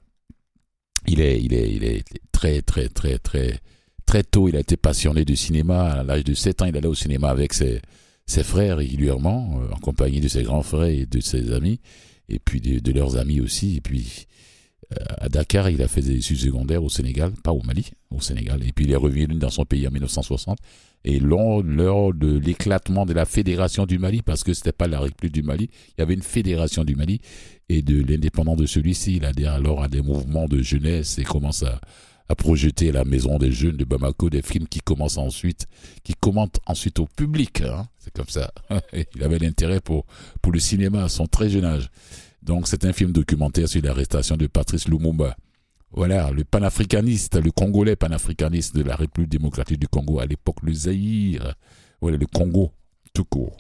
Il est, il est, il est très, très, très, très, très tôt, il a été passionné de cinéma. À l'âge de 7 ans, il allait au cinéma avec ses, ses frères régulièrement, euh, en compagnie de ses grands frères et de ses amis, et puis de, de leurs amis aussi. Et puis, à Dakar, il a fait des études secondaires au Sénégal, pas au Mali, au Sénégal. Et puis il est revenu dans son pays en 1960. Et lors, lors de l'éclatement de la fédération du Mali, parce que c'était pas la République du Mali, il y avait une fédération du Mali, et de l'indépendance de celui-ci, il adhère alors à des mouvements de jeunesse et commence à, à projeter la maison des jeunes de Bamako, des films qui commencent ensuite, qui commentent ensuite au public. hein. C'est comme ça. il avait l'intérêt pour, pour le cinéma à son très jeune âge. Donc c'est un film documentaire sur l'arrestation de Patrice Lumumba. Voilà, le panafricaniste, le Congolais panafricaniste de la République démocratique du Congo à l'époque, le Zaïre, voilà, le Congo tout court,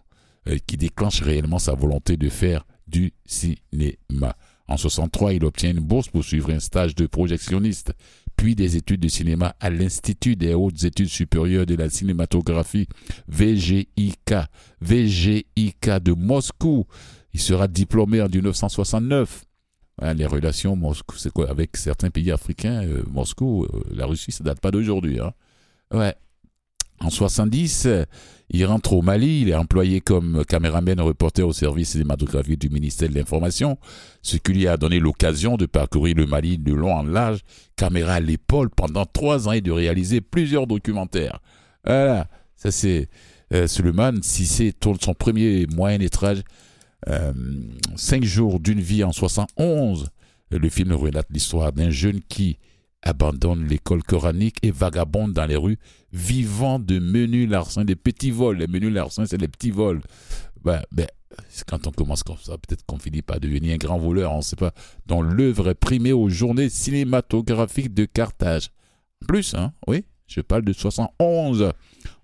euh, qui déclenche réellement sa volonté de faire du cinéma. En 63, il obtient une bourse pour suivre un stage de projectionniste, puis des études de cinéma à l'Institut des hautes études supérieures de la cinématographie, VGIK, VGIK de Moscou. Il sera diplômé en 1969. Hein, les relations Moscou, c'est quoi avec certains pays africains, euh, Moscou, euh, la Russie, ça date pas d'aujourd'hui. Hein. Ouais. En 70, euh, il rentre au Mali, il est employé comme caméraman reporter au service cinématographique du ministère de l'Information, ce qui lui a donné l'occasion de parcourir le Mali de long en large, caméra à l'épaule pendant trois ans et de réaliser plusieurs documentaires. Voilà, ça c'est euh, Suleiman tourne son premier moyen métrage Cinq jours d'une vie en 71. Le film relate l'histoire d'un jeune qui abandonne l'école coranique et vagabonde dans les rues, vivant de menus larcins, des petits vols. Les menus larcins, c'est les petits vols. Ben, ben, quand on commence comme ça, peut-être qu'on finit par devenir un grand voleur, on ne sait pas. Dont l'œuvre est primée aux journées cinématographiques de Carthage. Plus, hein, oui, je parle de 71.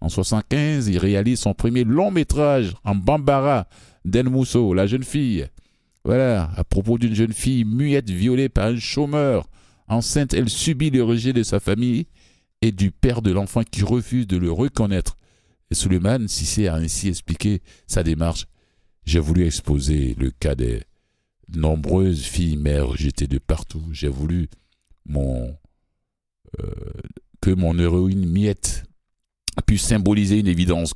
En 75, il réalise son premier long métrage en Bambara d'El Mousso, la jeune fille. Voilà, à propos d'une jeune fille muette violée par un chômeur. Enceinte, elle subit le rejet de sa famille et du père de l'enfant qui refuse de le reconnaître. Et Suleiman Sissé a ainsi expliqué sa démarche. J'ai voulu exposer le cas des nombreuses filles mères rejetées de partout. J'ai voulu mon, euh, que mon héroïne miette puisse symboliser une évidence.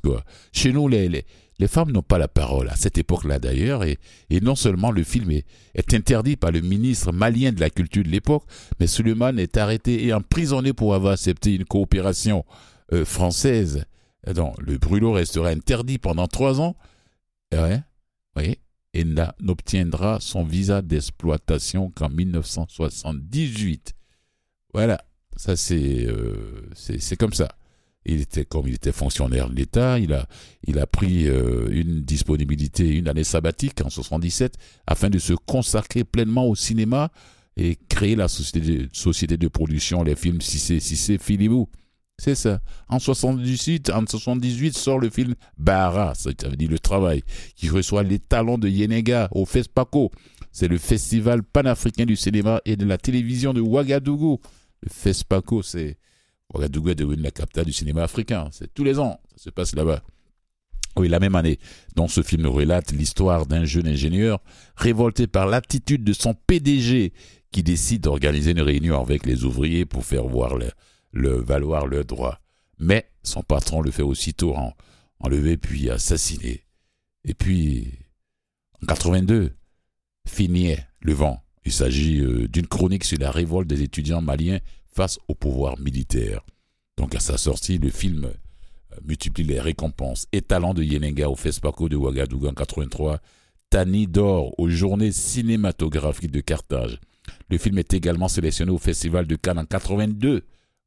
Chez nous, les, les femmes n'ont pas la parole à cette époque-là d'ailleurs, et, non seulement le film est, interdit par le ministre malien de la culture de l'époque, mais Suleiman est arrêté et emprisonné pour avoir accepté une coopération euh, française. Donc, le brûlot restera interdit pendant trois ans, ouais, oui, et n'obtiendra son visa d'exploitation qu'en 1978. Voilà, ça euh, c'est comme ça. Il était comme il était fonctionnaire de l'État, il a il a pris euh, une disponibilité, une année sabbatique en 77 afin de se consacrer pleinement au cinéma et créer la société de, société de production les films Cissé Cissé Philibou. C'est ça. En 78, en 78 sort le film Bara, ça veut dire le travail, qui reçoit les talents de Yenega au FESPACO. C'est le festival panafricain du cinéma et de la télévision de Ouagadougou. Le FESPACO, c'est Ouagadougou est devenu la capitale du cinéma africain. C'est tous les ans, ça se passe là-bas. Oui, la même année, dont ce film relate l'histoire d'un jeune ingénieur révolté par l'attitude de son PDG qui décide d'organiser une réunion avec les ouvriers pour faire voir le, valoir leurs droits. Mais son patron le fait aussitôt en, enlever puis assassiner. Et puis, en 82, Finier, le vent. Il s'agit euh, d'une chronique sur la révolte des étudiants maliens face au pouvoir militaire. Donc à sa sortie, le film euh, multiplie les récompenses. Étalon de Yenenga au FESPACO de Ouagadougou en 83, Tani d'or aux journées cinématographiques de Carthage. Le film est également sélectionné au Festival de Cannes en 82.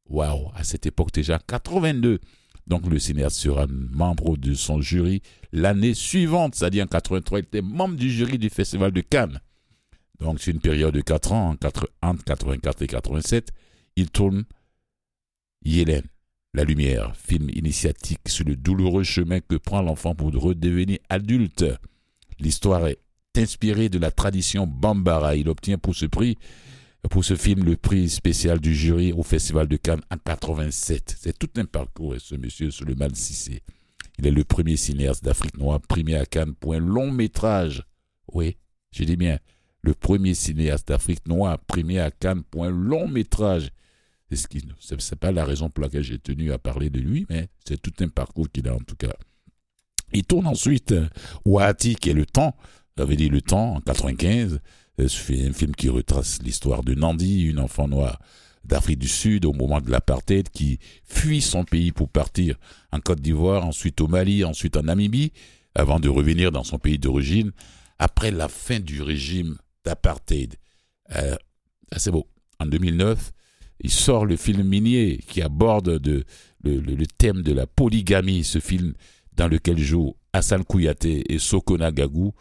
Waouh, à cette époque déjà, 82. Donc le cinéaste sera membre de son jury l'année suivante, c'est-à-dire en 83, il était membre du jury du Festival de Cannes. Donc c'est une période de 4 ans, entre 84 et 87, il tourne Yélène, La Lumière, film initiatique sur le douloureux chemin que prend l'enfant pour redevenir adulte. L'histoire est inspirée de la tradition Bambara. Il obtient pour ce prix, pour ce film, le prix spécial du jury au Festival de Cannes en 87. C'est tout un parcours, et ce monsieur Suleiman Sissé. Il est le premier cinéaste d'Afrique noire primé à Cannes pour un long métrage. Oui, je dis bien, le premier cinéaste d'Afrique noire primé à Cannes pour un long métrage. Ce n'est pas la raison pour laquelle j'ai tenu à parler de lui, mais c'est tout un parcours qu'il a en tout cas. Il tourne ensuite euh, Wahati, qui est le temps, j'avais dit le temps, en 95. C'est un film qui retrace l'histoire de Nandi, une enfant noire d'Afrique du Sud au moment de l'apartheid qui fuit son pays pour partir en Côte d'Ivoire, ensuite au Mali, ensuite en Namibie, avant de revenir dans son pays d'origine après la fin du régime d'apartheid. Euh, c'est beau. En 2009, il sort le film Minier qui aborde de, le, thème de la polygamie, ce film dans lequel jouent Hassan Kouyaté et Sokona Gagou,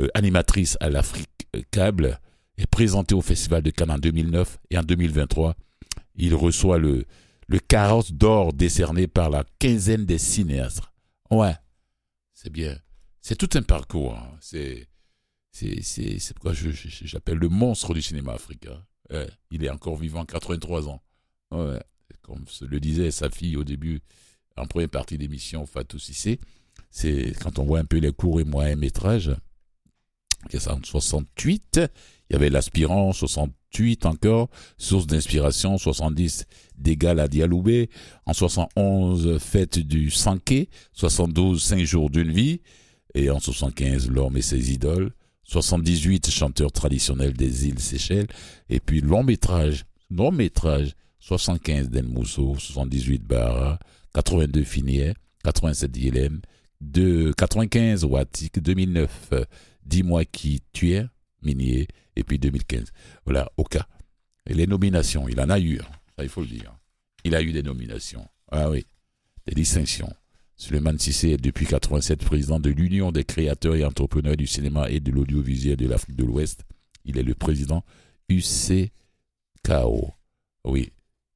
euh, animatrice à l'Afrique Câble, est présenté au Festival de Cannes en 2009 et en 2023, il reçoit le, carrosse d'or décerné par la quinzaine des cinéastes. Ouais, c'est bien. C'est tout un parcours. Hein. C'est, pourquoi j'appelle le monstre du cinéma africain. Il est encore vivant, 83 ans. Comme le disait sa fille au début, en première partie d'émission, Fatou Sissé, c'est quand on voit un peu les courts et moyens métrages, en 68, il y avait l'aspirant, 68 encore, source d'inspiration, 70 d'égal à Dialoubé, en 71 fête du Sanké, 72 cinq jours d'une vie, et en 75 l'homme et ses idoles, 78 chanteurs traditionnels des îles Seychelles, et puis long métrage, long métrage, 75 Den Mousso, 78 Bara, 82 Finier, 87 Yélène, 95 Watik, 2009 Dis-moi qui tu Minier, et puis 2015. Voilà, Oka. Et les nominations, il en a eu, hein. ça il faut le dire. Il a eu des nominations. Ah oui, des distinctions. Suleiman Sissé est depuis 87 président de l'Union des créateurs et entrepreneurs du cinéma et de l'audiovisuel de l'Afrique de l'Ouest. Il est le président UCKO. Oui,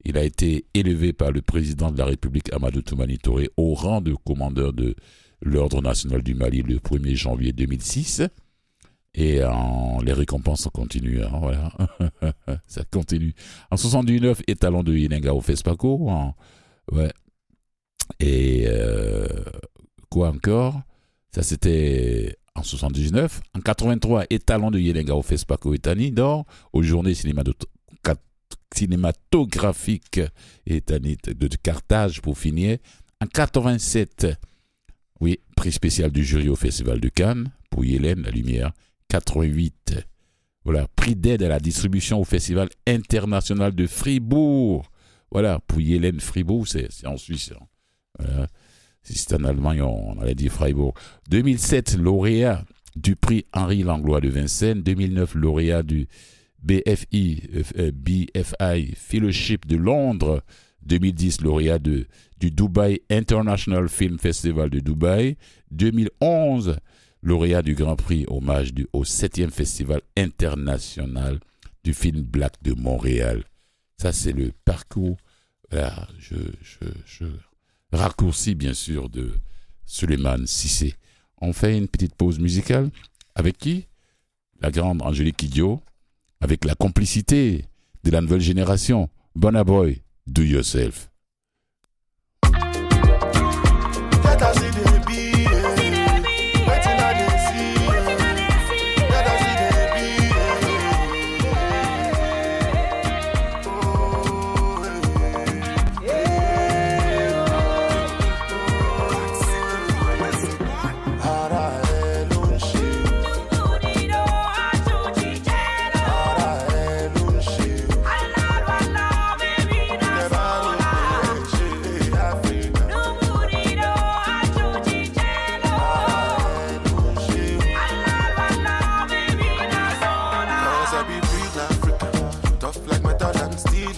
il a été élevé par le président de la République Amadou Toumani Touré au rang de commandeur de l'Ordre national du Mali le 1er janvier 2006. Et en, les récompenses continuent. Hein. Ça continue. En 79, étalon de Yenenga au FESPACO. Ouais. Et euh, quoi encore? Ça, c'était en 79. En 83, étalon de Yenenga au FESPACO Etani d'or aux journées cinématographiques de Carthage pour finir. En 87, oui, prix spécial du jury au Festival de Cannes pour Hélène La Lumière. 88. Voilà, prix d'aide à la distribution au Festival international de Fribourg. Voilà, pour Hélène Fribourg, c'est en Suisse. hein. Si c'était en Allemagne, on allait dire Freiburg. 2007, lauréat du prix Henri Langlois de Vincennes. 2009, lauréat du BFI, euh, BFI Fellowship de Londres. 2010, lauréat du Dubai International Film Festival de Dubaï. 2011, lauréat du Grand Prix hommage du, au 7e Festival international du film Black de Montréal. Ça, c'est le parcours, je, je, je raccourcis bien sûr de Suleiman Sissé. On fait une petite pause musicale avec qui? La grande Angélique Kidjo, avec la complicité de la nouvelle génération. Bonaboy, do yourself.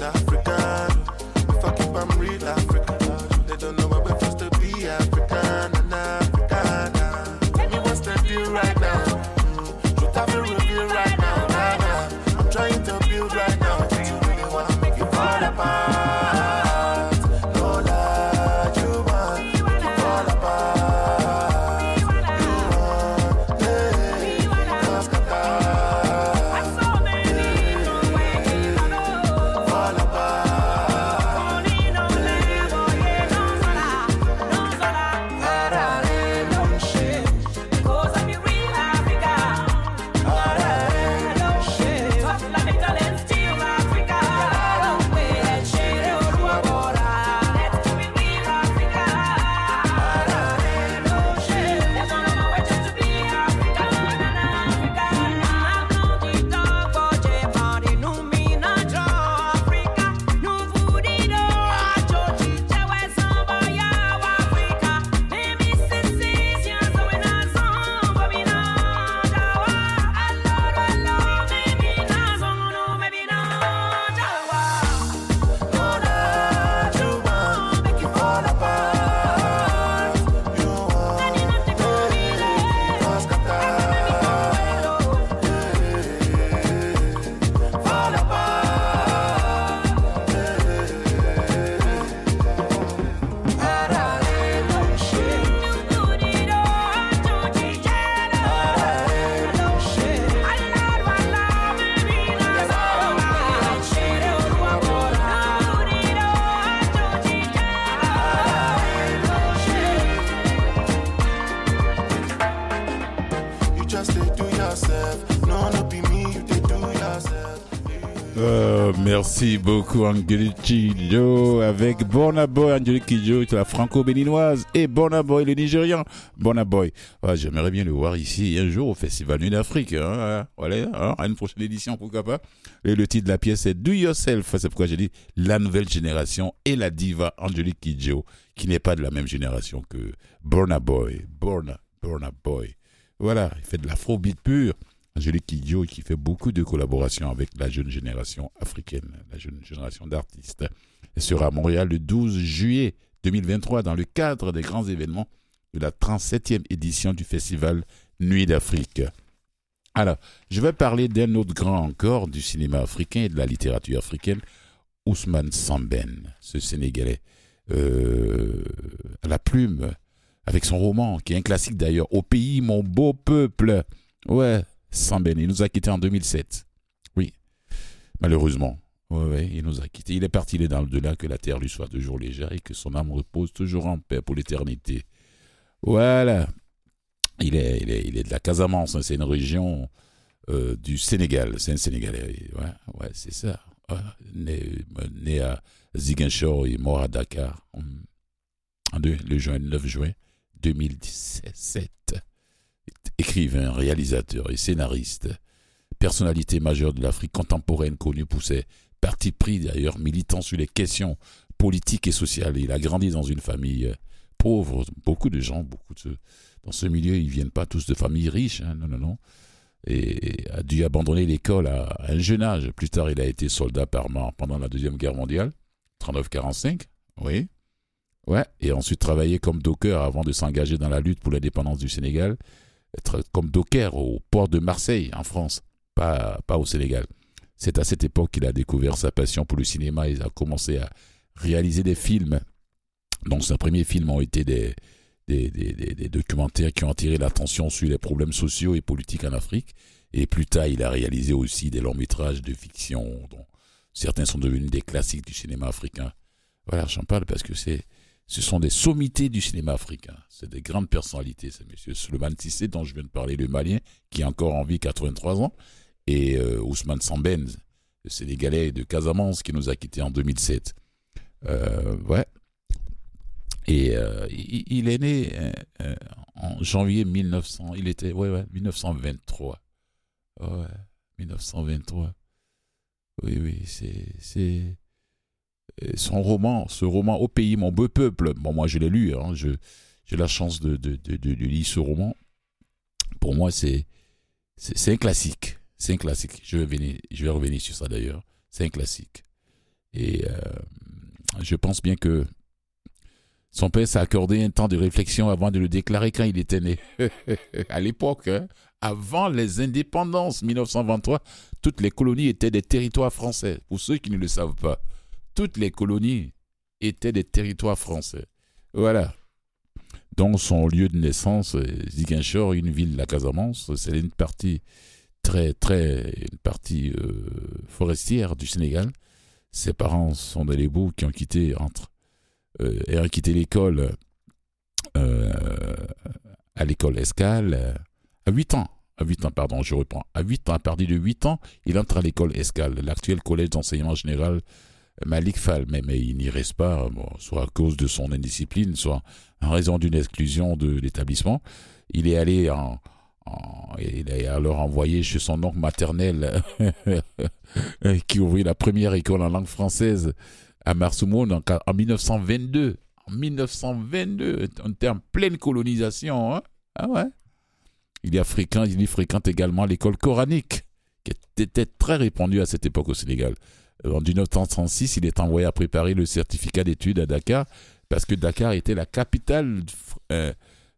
Now. Merci beaucoup Angelique Kidjo avec Burna Boy, Angelique Kidjo la franco-béninoise et Burna Boy le Nigérian. Burna Boy, Ouais, j'aimerais bien le voir ici un jour au Festival Nuit d'Afrique. Hein, voilà, hein, à une prochaine édition pourquoi pas. Et le titre de la pièce est Do Yourself. C'est pourquoi j'ai dit la nouvelle génération et la diva Angelique Kidjo qui n'est pas de la même génération que Burna Boy. Burna, Burna Boy. Voilà, il fait de l'afrobeat pur. Angélique Kidjo qui fait beaucoup de collaborations avec la jeune génération africaine, la jeune génération d'artistes. Sera à Montréal le 12 juillet 2023 dans le cadre des grands événements de la 37e édition du festival Nuit d'Afrique. Alors, je vais parler d'un autre grand encore du cinéma africain et de la littérature africaine, Ousmane Samben, ce Sénégalais, euh, à la plume, avec son roman, qui est un classique d'ailleurs, Au pays, mon beau peuple. Ouais, Samben, il nous a quittés en 2007. Oui, malheureusement. Ouais, il nous a quittés. Il est parti, il est dans le delà, que la terre lui soit toujours légère et que son âme repose toujours en paix pour l'éternité. Voilà. Il est, il est, il est de la Casamance, hein, c'est une région euh, du Sénégal. C'est un Sénégalais. Ouais, ouais c'est ça. Ouais, né, à Ziguinchor et mort à Dakar en le juin, 9 juin 2017. Écrivain, réalisateur et scénariste, personnalité majeure de l'Afrique contemporaine connue pour ses partis pris d'ailleurs militant sur les questions politiques et sociales. Il a grandi dans une famille pauvre. Beaucoup de gens, beaucoup de dans ce milieu, ils viennent pas tous de familles riches. hein, non, non, non. Et a dû abandonner l'école à un jeune âge. Plus tard, il a été soldat par pendant la Deuxième Guerre mondiale, 39-45. Oui. Ouais. Et ensuite travaillé comme docker avant de s'engager dans la lutte pour l'indépendance du Sénégal. Être comme docker au port de Marseille, en France, pas, pas au Sénégal. C'est à cette époque qu'il a découvert sa passion pour le cinéma et a commencé à réaliser des films. Donc, ses premiers films ont été des, des, des, des- des documentaires qui ont attiré l'attention sur les problèmes sociaux et politiques en Afrique. Et plus tard, il a réalisé aussi des longs métrages de fiction, dont certains sont devenus des classiques du cinéma africain. Voilà, j'en parle parce que c'est, ce sont des sommités du cinéma africain. C'est des grandes personnalités. C'est M. Suleiman Tissé, dont je viens de parler, le Malien, qui est encore en vie, 83 ans, et euh, Ousmane Samben, le Sénégalais de Casamance, qui nous a quittés en 2007. Euh, ouais. Et euh, il, est né en janvier 1900. Il était, ouais, ouais, 1923. Ouais, 1923. Oui, oui, c'est, son roman, ce roman Au pays, mon beau peuple. Bon, moi, je l'ai lu. Hein, je, j'ai la chance de, de, de, lire ce roman. Pour moi, c'est, c'est, un classique. C'est un classique. Je vais, je vais revenir sur ça d'ailleurs. C'est un classique. Et euh, je pense bien que son père s'est accordé un temps de réflexion avant de le déclarer quand il était né. à l'époque, hein, avant les indépendances 1923, toutes les colonies étaient des territoires français. Pour ceux qui ne le savent pas, toutes les colonies étaient des territoires français. Voilà. Donc son lieu de naissance, Ziguinchor, une ville de la Casamance, c'est une partie très très une partie euh, forestière du Sénégal. Ses parents sont des Lébous qui ont quitté entre euh, et quitté l'école euh, à l'école Escale à 8 ans. À 8 ans, pardon, je reprends. À 8 ans, à partir de 8 ans, il entre à l'école Escale, l'actuel collège d'enseignement général Malik Fall. Mais, mais il n'y reste pas, bon, soit à cause de son indiscipline, soit en raison d'une exclusion de l'établissement. Il est allé en, il est alors envoyé chez son oncle maternel qui ouvrit la première école en langue française à Marsoumoun en, en 1922. En 1922, on était pleine colonisation. hein. Ah ouais. Il, y a il y fréquente également l'école coranique, qui était très répandue à cette époque au Sénégal. En 1936, il est envoyé à préparer le certificat d'études à Dakar, parce que Dakar était la capitale euh,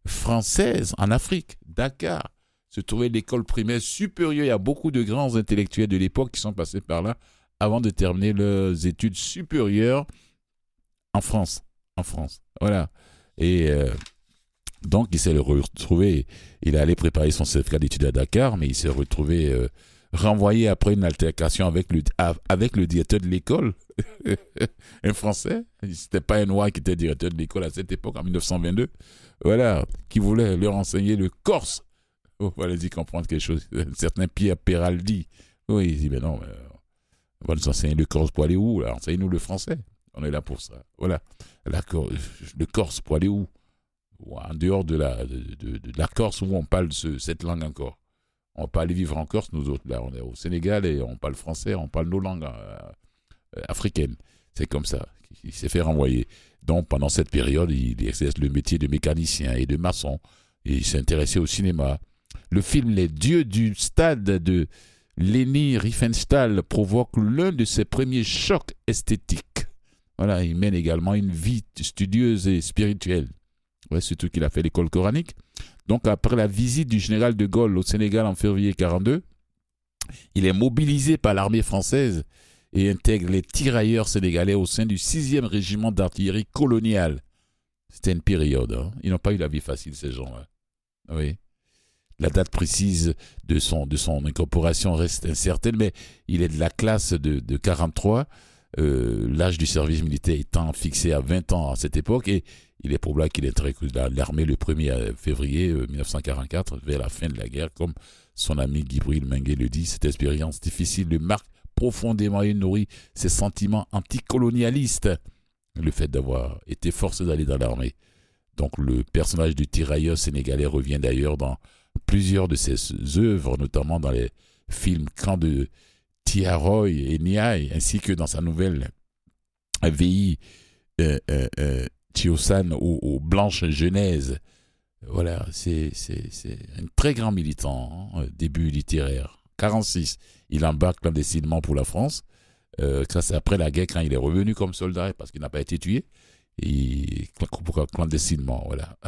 française en Afrique. Dakar se trouvait l'école primaire supérieure. Il y a beaucoup de grands intellectuels de l'époque qui sont passés par là avant de terminer leurs études supérieures en France. En France. Voilà. Et euh, donc, il s'est retrouvé, il est allé préparer son certificat d'études à Dakar, mais il s'est retrouvé euh, renvoyé après une altercation avec le, directeur de l'école, un Français? C'était pas un Noir qui était directeur de l'école à cette époque, en 1922. Voilà, qui voulait leur enseigner le corse. Oh, allez-y comprendre quelque chose. Un certain Pierre Peraldi. Oui, il dit, mais non, mais, on va nous enseigner le corse pour aller où Enseignez-nous le français. On est là pour ça. Voilà. La, le corse pour aller où? En dehors de la Corse où on parle ce, cette langue encore. On pas aller vivre en Corse, nous autres. Là, on est au Sénégal et on parle français, on parle nos langues euh, euh, africaines. C'est comme ça. Il s'est fait renvoyer. Donc, pendant cette période, il exerce le métier de mécanicien et de maçon. Et il s'est intéressé au cinéma. le film Les Dieux du stade de Leni Riefenstahl provoque l'un de ses premiers chocs esthétiques. Voilà, il mène également une vie studieuse et spirituelle. Surtout qu'il a fait l'école coranique. Donc, après la visite du général de Gaulle au Sénégal en février 42, il est mobilisé par l'armée française et intègre les tirailleurs sénégalais au sein du 6e régiment d'artillerie coloniale. C'était une période. hein. Ils n'ont pas eu la vie facile, ces gens-là. Oui. La date précise de son, de son incorporation reste incertaine, mais il est de la classe de, de 43, euh, l'âge du service militaire étant fixé à 20 ans à cette époque, et il est probable qu'il ait recruté dans l'armée le 1er février euh, 1944, vers la fin de la guerre, comme son ami Guibril Mengue le dit. Cette expérience difficile le marque profondément et nourrit ses sentiments anticolonialistes. Le fait d'avoir été forcé d'aller dans l'armée. Donc le personnage du tirailleur sénégalais revient d'ailleurs dans plusieurs de ses œuvres, notamment dans les films Camp de Tiaroy et Niaï, ainsi que dans sa nouvelle VI euh, euh, euh, Tiosan ou, Blanche Genèse. Voilà, c'est un très grand militant, hein, début littéraire. 46, il embarque clandestinement pour la France. Euh, ça, c'est après la guerre, quand il est revenu comme soldat, parce qu'il n'a pas été tué. Et cl- clandestinement, voilà.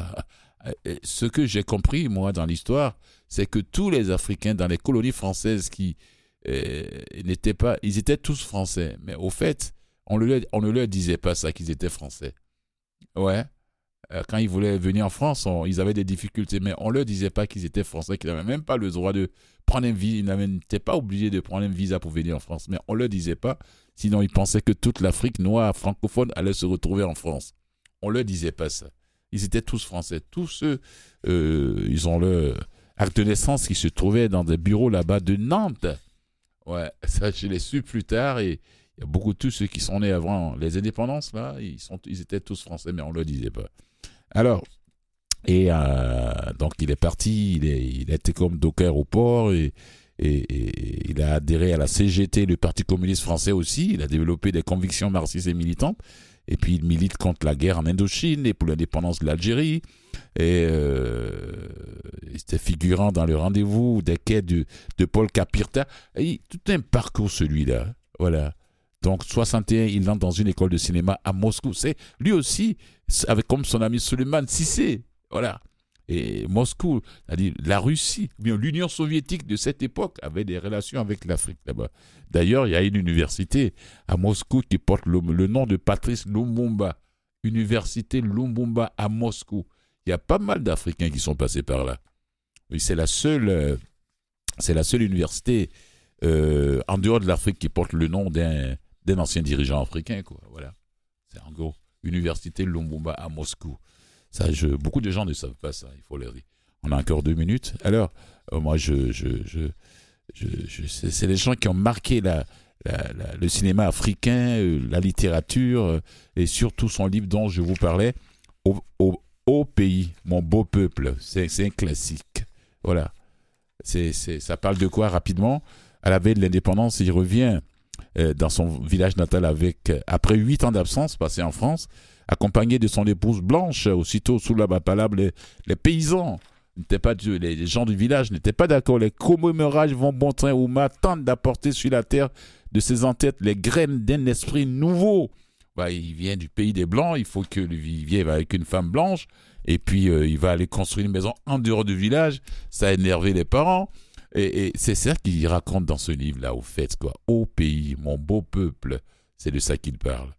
Euh, Ce que j'ai compris, moi, dans l'histoire, c'est que tous les Africains dans les colonies françaises qui euh, n'étaient pas... Ils étaient tous français. Mais au fait, on, ne leur disait pas ça, qu'ils étaient français. Ouais. Euh, Quand ils voulaient venir en France, ils avaient des difficultés, mais on leur disait pas qu'ils étaient français, qu'ils n'avaient même pas le droit de prendre un visa. Ils n'étaient pas obligés de prendre un visa pour venir en France, mais on leur disait pas. Sinon, ils pensaient que toute l'Afrique noire francophone allait se retrouver en France. On leur disait pas ça. Ils étaient tous français. Tous ceux, euh, ils ont le acte de naissance qui se trouvait dans des bureaux là-bas de Nantes. Ouais, ça, je l'ai su plus tard et il y a beaucoup de tous ceux qui sont nés avant les indépendances, là, ils, sont, ils étaient tous français, mais on ne le disait pas. Alors, et euh, donc il est parti, il, est, a été comme docker au port et il a adhéré à la CGT, le Parti communiste français aussi. Il a développé des convictions marxistes et militantes. Et puis il milite contre la guerre en Indochine et pour l'indépendance de l'Algérie. Et euh, il était figurant dans le rendez-vous des quais de, Paul Capirta. Et tout un parcours celui-là. Voilà. Donc 61, il entre dans une école de cinéma à Moscou. C'est lui aussi, avec comme son ami Suleiman Sissé. Voilà. Et Moscou, c'est-à-dire la Russie, bien l'Union soviétique de cette époque avait des relations avec l'Afrique là-bas. D'ailleurs, il y a une université à Moscou qui porte le, nom de Patrice Lumumba. Université Lumumba à Moscou. Il y a pas mal d'Africains qui sont passés par là. Oui, c'est la seule, euh, c'est la seule université euh, en dehors de l'Afrique qui porte le nom d'un d'un ancien dirigeant africain. Voilà. C'est en gros Université Lumumba à Moscou. Ça, beaucoup de gens ne savent pas ça, il faut le dire. On a encore deux minutes. Alors, euh, moi, je, c'est les gens qui ont marqué le cinéma africain, euh, la littérature, euh, et surtout son livre dont je vous parlais, Au, pays, mon beau peuple. C'est un classique. Voilà. C'est ça parle de quoi rapidement? À la veille de l'indépendance, il revient dans son village natal avec, après huit ans d'absence passés en France, accompagné de son épouse Blanche, aussitôt sous la palabre, les, les paysans n'étaient pas les gens du village n'étaient pas d'accord. Les commémorages vont bon train ou m'attendent d'apporter sur la terre de ses entêtes les graines d'un esprit nouveau. Bah, il vient du pays des Blancs, il faut que lui vienne avec une femme blanche, et puis euh, il va aller construire une maison en dehors du village. Ça a énervé les parents. Et, et c'est ça qu'il raconte dans ce livre-là, au fait, quoi. Ô pays, mon beau peuple, c'est de ça qu'il parle.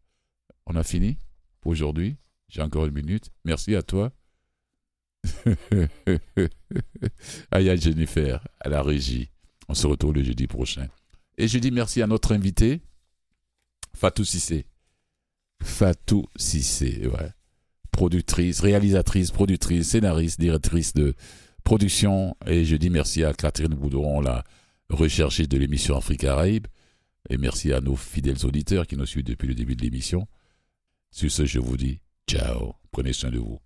On a fini? Pour aujourd'hui. J'ai encore une minute. Merci à toi. Aïe, aïe, Jennifer, à la régie. On se retrouve le jeudi prochain. Et je dis merci à notre invité, Fatou Sissé. Fatou Sissé, ouais. Productrice, réalisatrice, productrice, scénariste, directrice de production. Et je dis merci à Catherine Boudouron, la recherchiste de l'émission Afrique Caraïbe. Et merci à nos fidèles auditeurs qui nous suivent depuis le début de l'émission. Sur ce, je vous dis ciao. Prenez soin de vous.